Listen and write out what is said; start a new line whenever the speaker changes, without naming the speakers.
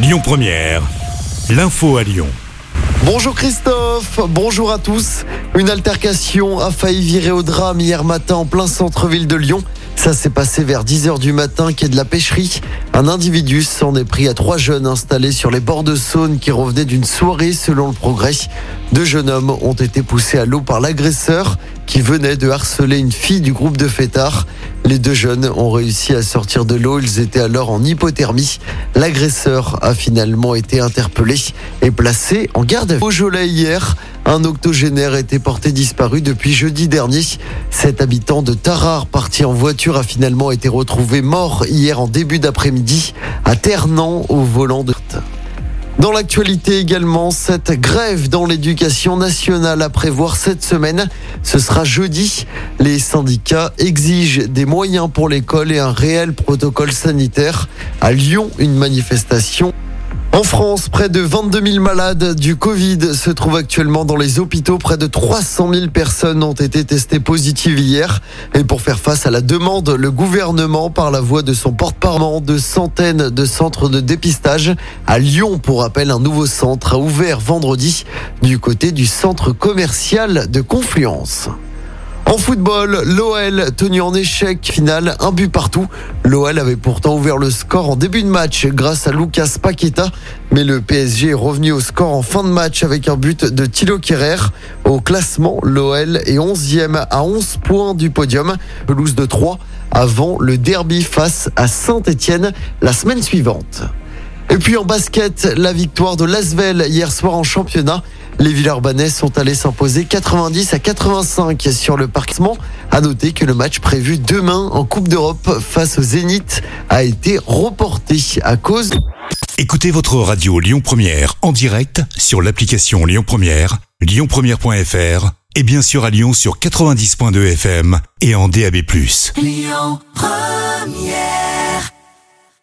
Lyon Première, l'info à Lyon.
Bonjour Christophe, bonjour à tous. Une altercation a failli virer au drame hier matin en plein centre-ville de Lyon. Ça s'est passé vers 10h du matin, quai de la pêcherie. Un individu s'en est pris à trois jeunes installés sur les bords de Saône qui revenaient d'une soirée selon le progrès. Deux jeunes hommes ont été poussés à l'eau par l'agresseur qui venait de harceler une fille du groupe de fêtards. Les deux jeunes ont réussi à sortir de l'eau. Ils étaient alors en hypothermie. L'agresseur a finalement été interpellé et placé en garde à vue. Hier, un octogénaire était porté disparu depuis jeudi dernier. Cet habitant de Tarare parti en voiture a finalement été retrouvé mort hier en début d'après-midi à Ternant au volant de... Dans l'actualité également, cette grève dans l'éducation nationale à prévoir cette semaine, ce sera jeudi. Les syndicats exigent des moyens pour l'école et un réel protocole sanitaire. À Lyon, une manifestation en France, près de 22 000 malades du Covid se trouvent actuellement dans les hôpitaux. Près de 300 000 personnes ont été testées positives hier. Et pour faire face à la demande, le gouvernement, par la voix de son porte-parole, de centaines de centres de dépistage à Lyon. Pour rappel, un nouveau centre a ouvert vendredi du côté du centre commercial de Confluence. En football, l'OL tenu en échec final, un but partout. L'OL avait pourtant ouvert le score en début de match grâce à Lucas Paqueta, mais le PSG est revenu au score en fin de match avec un but de Thilo Kerrer. Au classement, l'OL est 11e à 11 points du podium, pelouse de 3 avant le derby face à Saint-Étienne la semaine suivante. Et puis en basket, la victoire de Lasvel hier soir en championnat. Les Villeurbanais sont allés s'imposer 90 à 85 sur le parquement. À noter que le match prévu demain en Coupe d'Europe face au Zénith a été reporté à cause.
Écoutez votre radio Lyon Première en direct sur l'application Lyon Première, lyonpremière.fr et bien sûr à Lyon sur 90.2 FM et en DAB+.
Lyon Première